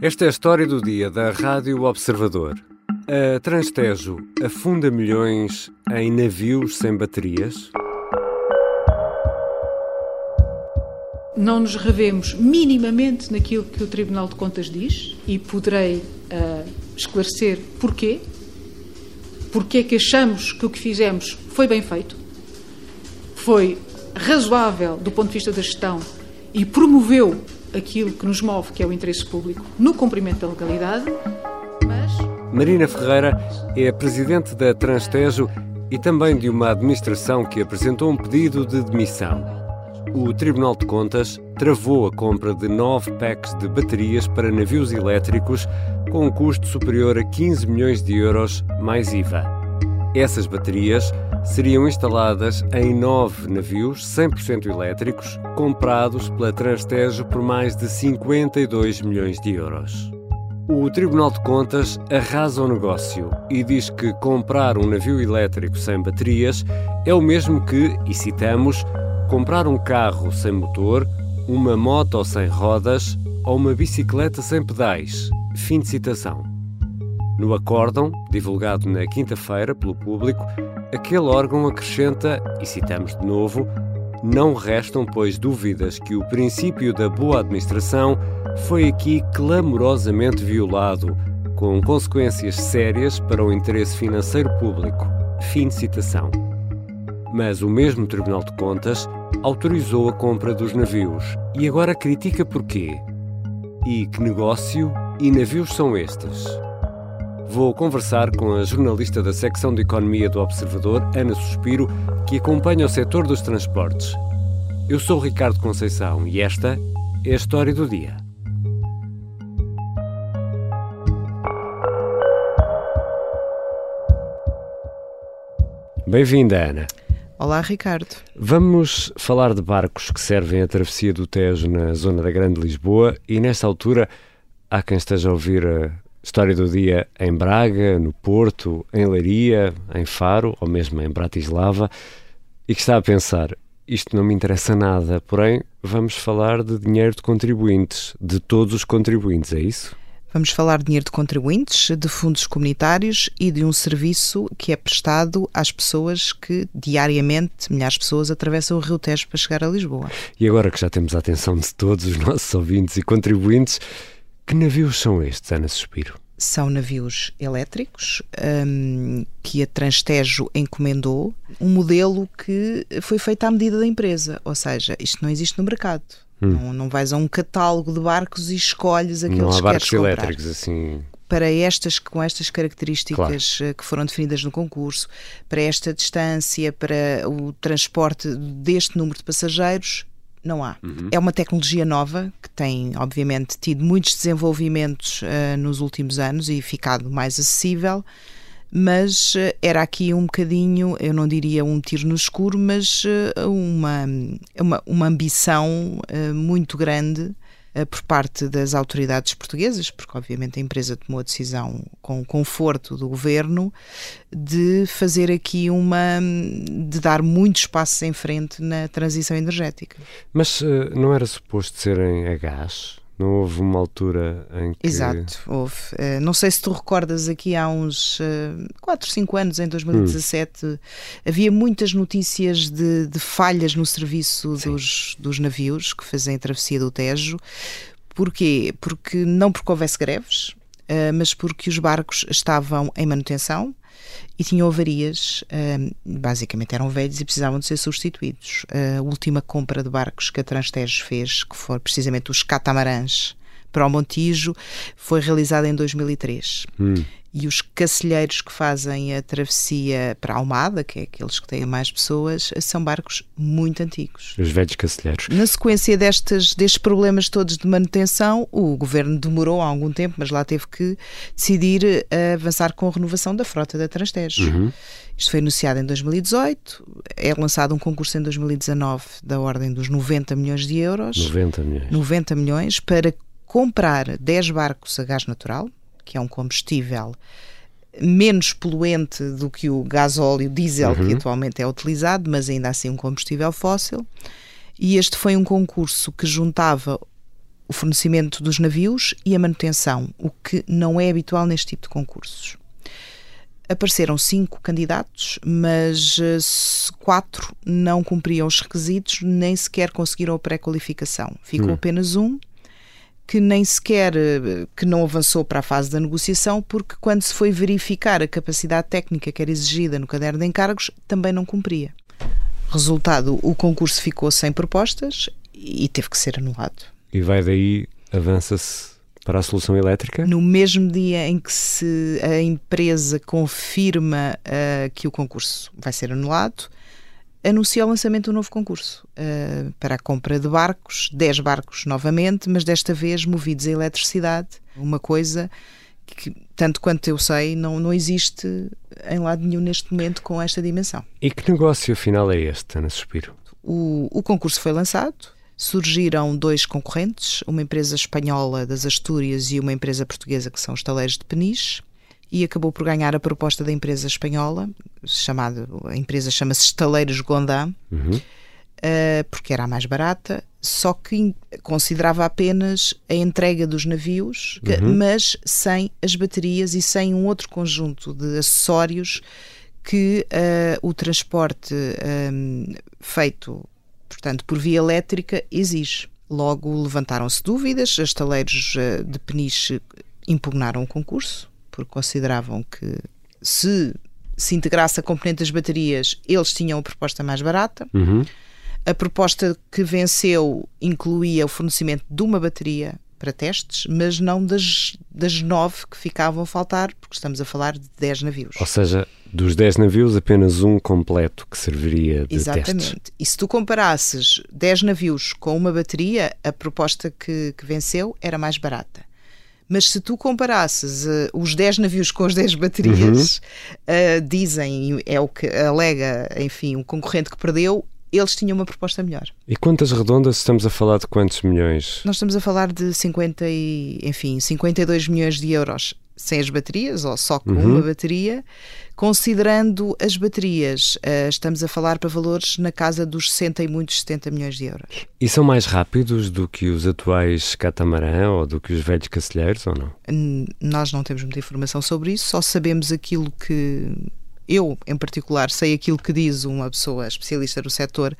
Esta é a história do dia da Rádio Observador. A Transtejo afunda milhões em navios sem baterias? Não nos revemos minimamente naquilo que o Tribunal de Contas diz e poderei uh, esclarecer porquê. Porque é que achamos que o que fizemos foi bem feito, foi razoável do ponto de vista da gestão e promoveu aquilo que nos move, que é o interesse público, no cumprimento da legalidade, mas... Marina Ferreira é a presidente da Transtejo e também de uma administração que apresentou um pedido de demissão. O Tribunal de Contas travou a compra de nove packs de baterias para navios elétricos com um custo superior a 15 milhões de euros mais IVA. Essas baterias seriam instaladas em nove navios 100% elétricos, comprados pela Transtejo por mais de 52 milhões de euros. O Tribunal de Contas arrasa o negócio e diz que comprar um navio elétrico sem baterias é o mesmo que, e citamos, comprar um carro sem motor, uma moto sem rodas ou uma bicicleta sem pedais. Fim de citação. No acórdão, divulgado na quinta-feira pelo público, aquele órgão acrescenta, e citamos de novo, não restam, pois, dúvidas que o princípio da boa administração foi aqui clamorosamente violado, com consequências sérias para o interesse financeiro público. Fim de citação. Mas o mesmo Tribunal de Contas autorizou a compra dos navios e agora critica porquê. E que negócio e navios são estes? Vou conversar com a jornalista da secção de Economia do Observador, Ana Suspiro, que acompanha o setor dos transportes. Eu sou Ricardo Conceição e esta é a história do dia. Bem-vinda, Ana. Olá, Ricardo. Vamos falar de barcos que servem a travessia do Tejo na zona da Grande Lisboa e, nesta altura, há quem esteja a ouvir História do dia em Braga, no Porto, em Leiria, em Faro ou mesmo em Bratislava e que está a pensar: isto não me interessa nada, porém vamos falar de dinheiro de contribuintes, de todos os contribuintes, é isso? Vamos falar de dinheiro de contribuintes, de fundos comunitários e de um serviço que é prestado às pessoas que diariamente, milhares de pessoas, atravessam o Rio Tejo para chegar a Lisboa. E agora que já temos a atenção de todos os nossos ouvintes e contribuintes, que navios são estes, Ana Suspiro? São navios elétricos um, que a Transtejo encomendou, um modelo que foi feito à medida da empresa, ou seja, isto não existe no mercado. Hum. Não, não vais a um catálogo de barcos e escolhes aqueles não há barcos que queres elétricos assim para estas com estas características claro. Eh, que foram definidas no concurso, para esta distância, para o transporte deste número de passageiros, não há. Uhum. É uma tecnologia nova que tem, obviamente, tido muitos desenvolvimentos uh, nos últimos anos e ficado mais acessível, mas uh, era aqui um bocadinho, eu não diria um tiro no escuro, mas uh, uma, uma, uma ambição muito grande por parte das autoridades portuguesas, porque obviamente a empresa tomou a decisão com o conforto do governo de fazer aqui uma de dar muitos passos em frente na transição energética. Mas uh, não era suposto serem a gás? Não houve uma altura em que. Exato, houve. Uh, não sei se tu recordas aqui há uns uh, 4, 5 anos, em 2017, hum. havia muitas notícias de, de falhas no serviço dos, dos navios que fazem a travessia do Tejo. Porquê? Porque não porque houvesse greves, uh, mas porque os barcos estavam em manutenção e tinham avarias, basicamente eram velhos e precisavam de ser substituídos. A última compra de barcos que a Transtejo fez, que foram precisamente os catamarãs para o Montijo, foi realizada em 2003. Hum e os cacilheiros que fazem a travessia para a Almada, que é aqueles que têm mais pessoas, são barcos muito antigos. Os velhos cacilheiros. Na sequência destes, destes problemas todos de manutenção, o governo demorou há algum tempo, mas lá teve que decidir uh, avançar com a renovação da frota da Transtejo. Uhum. Isto foi anunciado em 2018, é lançado um concurso em 2019 da ordem dos 90 milhões de euros. 90 milhões. 90 milhões para comprar 10 barcos a gás natural, que é um combustível menos poluente do que o gasóleo diesel uhum. que atualmente é utilizado, mas ainda assim um combustível fóssil. E este foi um concurso que juntava o fornecimento dos navios e a manutenção, o que não é habitual neste tipo de concursos. Apareceram cinco candidatos, mas eh, quatro não cumpriam os requisitos, nem sequer conseguiram a pré-qualificação. Ficou hum. apenas um que nem sequer eh, que não avançou para a fase da negociação, porque quando se foi verificar a capacidade técnica que era exigida no caderno de encargos, também não cumpria. Resultado, o concurso ficou sem propostas e teve que ser anulado. E vai daí, avança-se para a solução elétrica? No mesmo dia em que se a empresa confirma uh, que o concurso vai ser anulado, anuncia o lançamento de um novo concurso uh, para a compra de barcos, 10 barcos novamente, mas desta vez movidos a eletricidade, uma coisa que, tanto quanto eu sei, não, não existe em lado nenhum neste momento com esta dimensão. E que negócio afinal é este, Ana Suspiro? O, o concurso foi lançado, surgiram dois concorrentes, uma empresa espanhola das Astúrias e uma empresa portuguesa que são os taleiros de Peniche e acabou por ganhar a proposta da empresa espanhola, chamada, a empresa chama-se Estaleiros Gondam, uhum. uh, porque era a mais barata, só que considerava apenas a entrega dos navios, uhum. mas sem as baterias e sem um outro conjunto de acessórios que uh, o transporte um, ehm, feito, portanto, por via elétrica exige. Logo levantaram-se dúvidas, os estaleiros uh, de Peniche impugnaram o concurso, porque consideravam que se se integrasse a componente das baterias, eles tinham a proposta mais barata. Uhum. A proposta que venceu incluía o fornecimento de uma bateria para testes, mas não das, das nove que ficavam a faltar, porque estamos a falar de dez navios. Ou seja, dos dez navios, apenas um completo que serviria de Exatamente. Testes. E se tu comparasses dez navios com uma bateria, a proposta que, que venceu era mais barata. Mas se tu comparasses uh, os 10 navios com as 10 baterias, uhum. uh, dizem, é o que alega, enfim, um concorrente que perdeu, eles tinham uma proposta melhor. E quantas redondas estamos a falar de quantos milhões? Nós estamos a falar de 50 e, enfim, 52 milhões de euros sem as baterias ou só com uhum. uma bateria. Considerando as baterias, uh, estamos a falar para valores na casa dos 60 e muitos 70 milhões de euros. E são mais rápidos do que os atuais catamarã ou do que os velhos cacilheiros ou não? N nós não temos muita informação sobre isso, só sabemos aquilo que eu, em particular, sei aquilo que diz uma pessoa especialista no setor.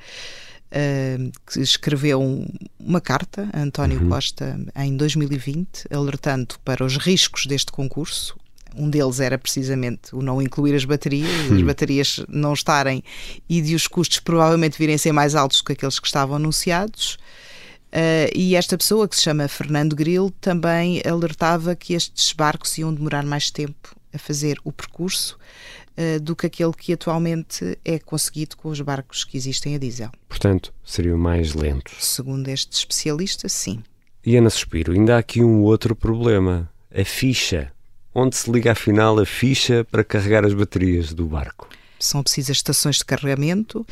Uh, que escreveu um, uma carta a António uhum. Costa em 2020, alertando para os riscos deste concurso, um deles era precisamente o não incluir as baterias, as baterias não estarem e de os custos provavelmente virem ser mais altos do que aqueles que estavam anunciados. Uh, e esta pessoa, que se chama Fernando Gril, também alertava que estes barcos iam demorar mais tempo a fazer o percurso uh, do que aquele que atualmente é conseguido com os barcos que existem a diesel. Portanto, seriam mais lentos. Segundo este especialista, sim. E Ana Suspiro, ainda há aqui um outro problema: a ficha onde se liga afinal a ficha para carregar as baterias do barco. São precisas estações de carregamento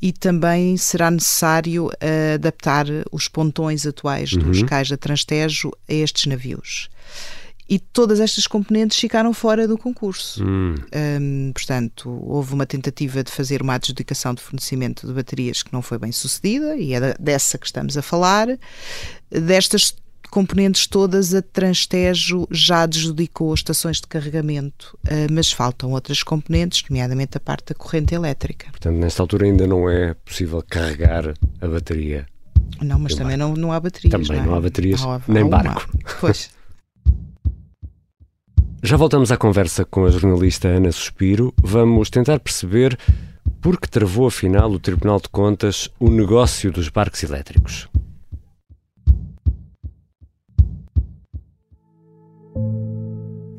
e também será necessário uh, adaptar os pontões atuais uhum. dos cais da Transtejo a estes navios. E todas estas componentes ficaram fora do concurso. Hum. Um, portanto, houve uma tentativa de fazer uma adjudicação de fornecimento de baterias que não foi bem sucedida, e é dessa que estamos a falar. Destas componentes todas, a Transtejo já adjudicou estações de carregamento, eh, mas faltam outras componentes, nomeadamente a parte da corrente elétrica. Portanto, nesta altura ainda não é possível carregar a bateria. Não, mas também não, não há baterias. Também não, é? não há baterias, não há, nem há barco. Pois. Já voltamos à conversa com a jornalista Ana Suspiro. Vamos tentar perceber por que travou afinal o Tribunal de Contas o negócio dos barcos elétricos.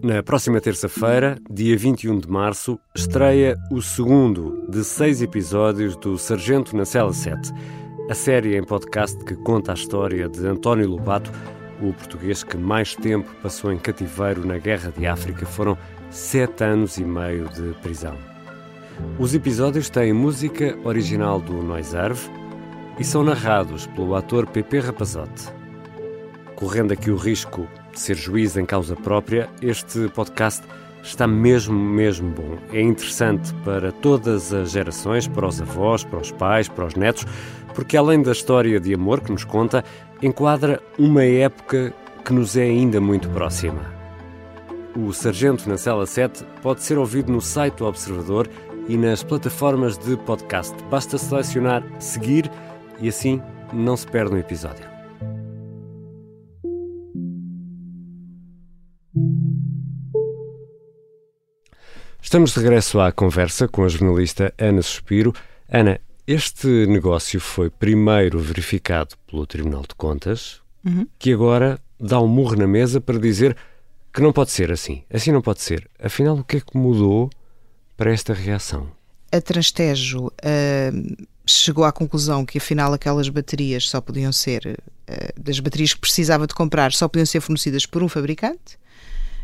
Na próxima terça-feira, dia 21 de março, estreia o segundo de seis episódios do Sargento na Cela 7, a série em podcast que conta a história de António Lobato, o português que mais tempo passou em cativeiro na Guerra de África. Foram sete anos e meio de prisão. Os episódios têm música original do Noiserve e são narrados pelo ator Pepe Rapazote. Correndo aqui o risco ser juiz em causa própria, este podcast está mesmo, mesmo bom. É interessante para todas as gerações, para os avós, para os pais, para os netos. Porque além da história de amor que nos conta, enquadra uma época que nos é ainda muito próxima. O Sargento na Cela 7 pode ser ouvido no site do Observador e nas plataformas de podcast. Basta selecionar seguir e assim não se perde um episódio. Estamos de regresso à conversa com a jornalista Ana Suspiro. Ana, este negócio foi primeiro verificado pelo Tribunal de Contas, uhum. que agora dá um murro na mesa para dizer que não pode ser assim. Assim não pode ser. Afinal, o que é que mudou para esta reação? A Transtejo uh, chegou à conclusão que afinal aquelas baterias só podiam ser, uh, das baterias que precisava de comprar, só podiam ser fornecidas por um fabricante.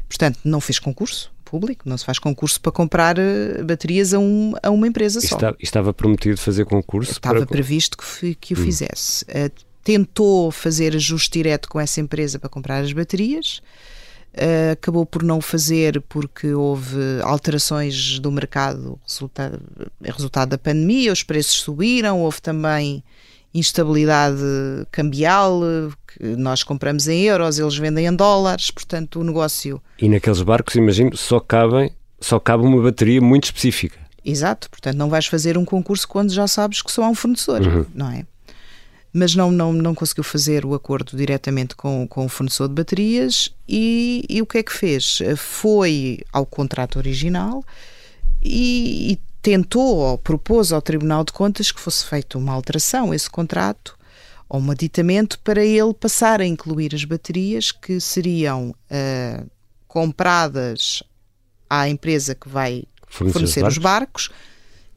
Portanto, não fez concurso público, não se faz concurso para comprar uh, baterias a, um, a uma empresa só. Estava, estava prometido fazer concurso? Estava para... previsto que, que o hum. fizesse. tentou fazer ajuste direto com essa empresa para comprar as baterias Uh, acabou por não fazer porque houve alterações do mercado resultado, resultado da pandemia, os preços subiram, houve também instabilidade cambial, que nós compramos em euros, eles vendem em dólares, portanto o negócio... E naqueles barcos, imagino, só cabem, só cabe uma bateria muito específica. Exato, portanto não vais fazer um concurso quando já sabes que só há um fornecedor, uhum. não é? mas não, não, não conseguiu fazer o acordo diretamente com, com o fornecedor de baterias e, e o que é que fez? Foi ao contrato original e, e tentou ou propôs ao Tribunal de Contas que fosse feita uma alteração a esse contrato ou um aditamento para ele passar a incluir as baterias que seriam uh, compradas à empresa que vai fornecer, fornecer os, barcos. os barcos,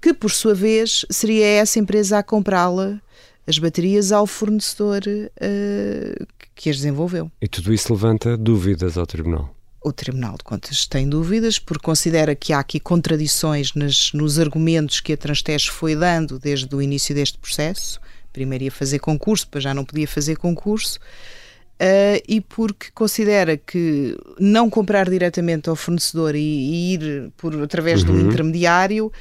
que por sua vez seria essa empresa a comprá-la as baterias ao fornecedor uh, que as desenvolveu. E tudo isso levanta dúvidas ao Tribunal? O Tribunal de Contas tem dúvidas porque considera que há aqui contradições nas, nos argumentos que a Transtejo foi dando desde o início deste processo. Primeiro ia fazer concurso, depois já não podia fazer concurso. Uh, e porque considera que não comprar diretamente ao fornecedor e, e ir por através uhum. de um intermediário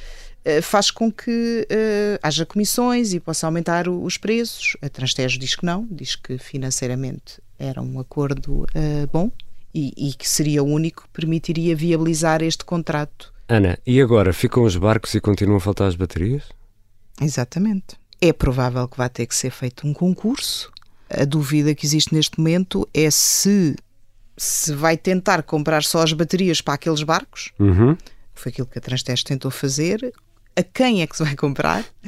eh, faz com que uh, haja comissões e possa aumentar os preços. A Transtejo diz que não, diz que financeiramente era um acordo uh, bom e, e, que seria o único que permitiria viabilizar este contrato. Ana, e agora ficam os barcos e continuam a faltar as baterias? Exatamente. É provável que vá ter que ser feito um concurso. A dúvida que existe neste momento é se se vai tentar comprar só as baterias para aqueles barcos, uhum. foi aquilo que a Transtejo tentou fazer, a quem é que se vai comprar,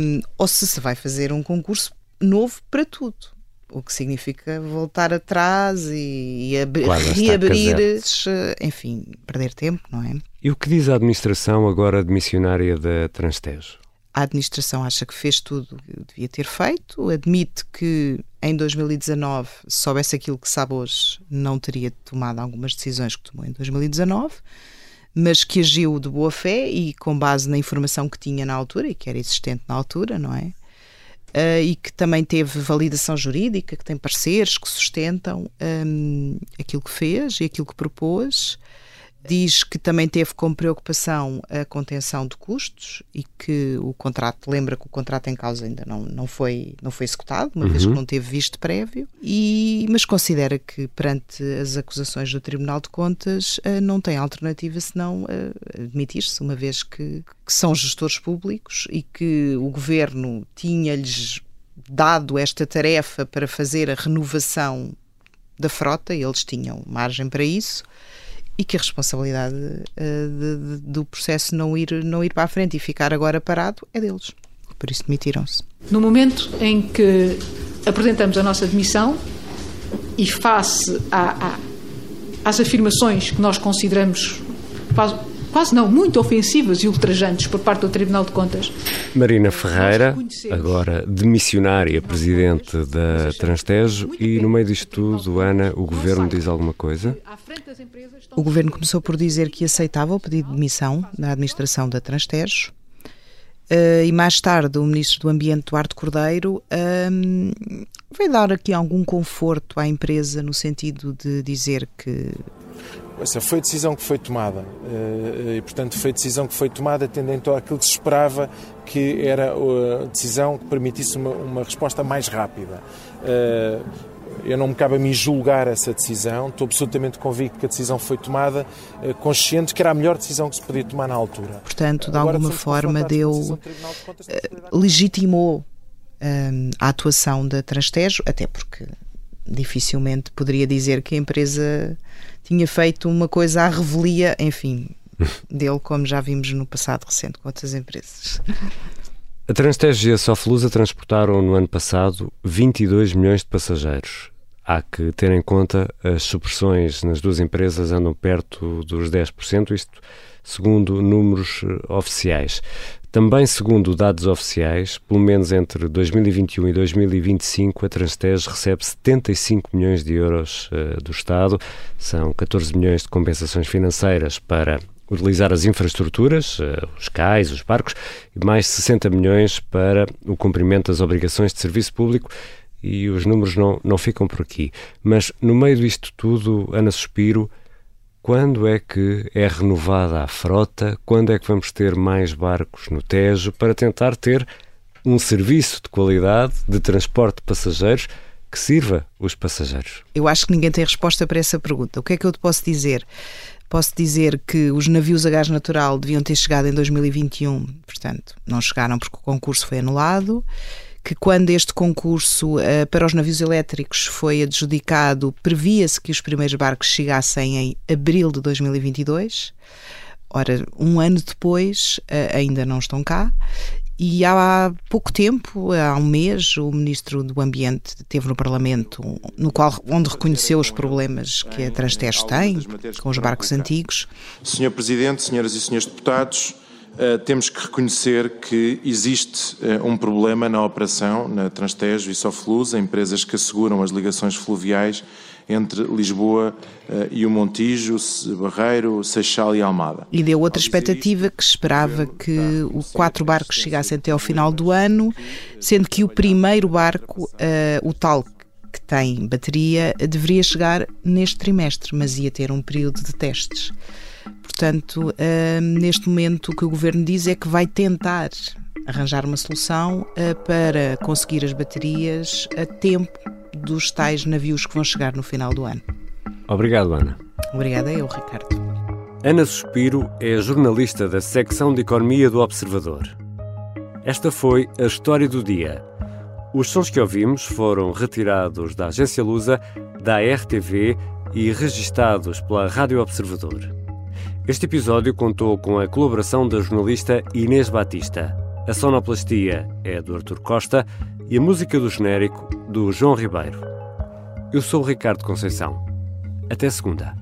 um, ou se se vai fazer um concurso novo para tudo. O que significa voltar atrás e, e ab reabrir, enfim, perder tempo, não é? E o que diz a administração agora de missionária da Transtejo? A administração acha que fez tudo o que devia ter feito, admite que em 2019, se soubesse aquilo que sabe hoje, não teria tomado algumas decisões que tomou em 2019 mas que agiu de boa fé e com base na informação que tinha na altura e que era existente na altura, não é? Uh, e que também teve validação jurídica, que tem pareceres que sustentam um, aquilo que fez e aquilo que propôs Diz que também teve como preocupação a contenção de custos e que o contrato, lembra que o contrato em causa ainda não, não, foi, não foi executado, uma uhum. vez que não teve visto prévio, e, mas considera que perante as acusações do Tribunal de Contas eh, não tem alternativa senão eh, admitir-se, uma vez que, que são gestores públicos e que o governo tinha-lhes dado esta tarefa para fazer a renovação da frota, eles tinham margem para isso e que a responsabilidade uh, de, de, do processo não ir, não ir para a frente e ficar agora parado é deles. Por isso demitiram-se. No momento em que apresentamos a nossa demissão e face a, a, às afirmações que nós consideramos quase quase não, muito ofensivas e ultrajantes por parte do Tribunal de Contas. Marina Ferreira, agora demissionária presidente da Transtejo, e no meio disto tudo, Ana, o governo diz alguma coisa? O governo começou por dizer que aceitava o pedido de demissão da administração da Transtejo. Uh, e mais tarde o Ministro do Ambiente, Duarte Cordeiro, um, veio dar aqui algum conforto à empresa no sentido de dizer que Essa foi a decisão que foi tomada e, portanto, foi a decisão que foi tomada tendo conta aquilo que se esperava que era a decisão que permitisse uma, uma resposta mais rápida. Eu não me cabe a mim julgar essa decisão, estou absolutamente convicto que a decisão foi tomada, eh, consciente que era a melhor decisão que se podia tomar na altura. Portanto, de alguma forma deu, de eh, legitimou um, a atuação da Transtejo, até porque dificilmente poderia dizer que a empresa tinha feito uma coisa à revelia, enfim, dele, como já vimos no passado recente com outras empresas. A Transtejo e a Soflusa transportaram no ano passado 22 milhões de passageiros. Há que ter em conta as supressões nas duas empresas andam perto dos 10%, isto segundo números eh, oficiais. Também segundo dados oficiais, pelo menos entre 2021 e 2025, a Transtejo recebe 75 milhões de euros uh, do Estado, são 14 milhões de compensações financeiras para utilizar as infraestruturas, eh, os cais, os barcos, e mais 60 milhões para o cumprimento das obrigações de serviço público e os números não, não ficam por aqui. Mas no meio disto tudo, Ana Suspiro, quando é que é renovada a frota? Quando é que vamos ter mais barcos no Tejo para tentar ter um serviço de qualidade de transporte de passageiros que sirva os passageiros? Eu acho que ninguém tem resposta para essa pergunta. O que é que eu te posso dizer? Posso dizer que os navios a gás natural deviam ter chegado em 2021, portanto, não chegaram porque o concurso foi anulado. Que quando este concurso uh, para os navios elétricos foi adjudicado, previa-se que os primeiros barcos chegassem em abril de 2022. Ora, um ano depois, uh, ainda não estão cá e há pouco tempo, há um mês, o Ministro do Ambiente esteve no Parlamento, no qual, onde reconheceu os problemas que a Transtejo tem com os barcos antigos. Senhor Presidente, senhoras e senhores deputados, eh, temos que reconhecer que existe eh, um problema na operação na Transtejo e Sofluz, empresas que asseguram as ligações fluviais entre Lisboa uh, e o Montijo, Barreiro, Seixal e Almada. E deu outra expectativa que esperava que os quatro barcos chegassem até ao final do ano, sendo que o primeiro barco, uh, o tal que tem bateria, deveria chegar neste trimestre, mas ia ter um período de testes. Portanto, uh, neste momento o que o governo diz é que vai tentar arranjar uma solução para conseguir as baterias a tempo dos tais navios que vão chegar no final do ano. Obrigado, Ana. Obrigada eu, Ricardo. Ana Suspiro é jornalista da secção de Economia do Observador. Esta foi a história do dia. Os sons que ouvimos foram retirados da agência Lusa, da RTV e registados pela Rádio Observador. Este episódio contou com a colaboração da jornalista Inês Batista. A sonoplastia é do Artur Costa e a música do genérico do João Ribeiro. Eu sou o Ricardo Conceição. Até segunda.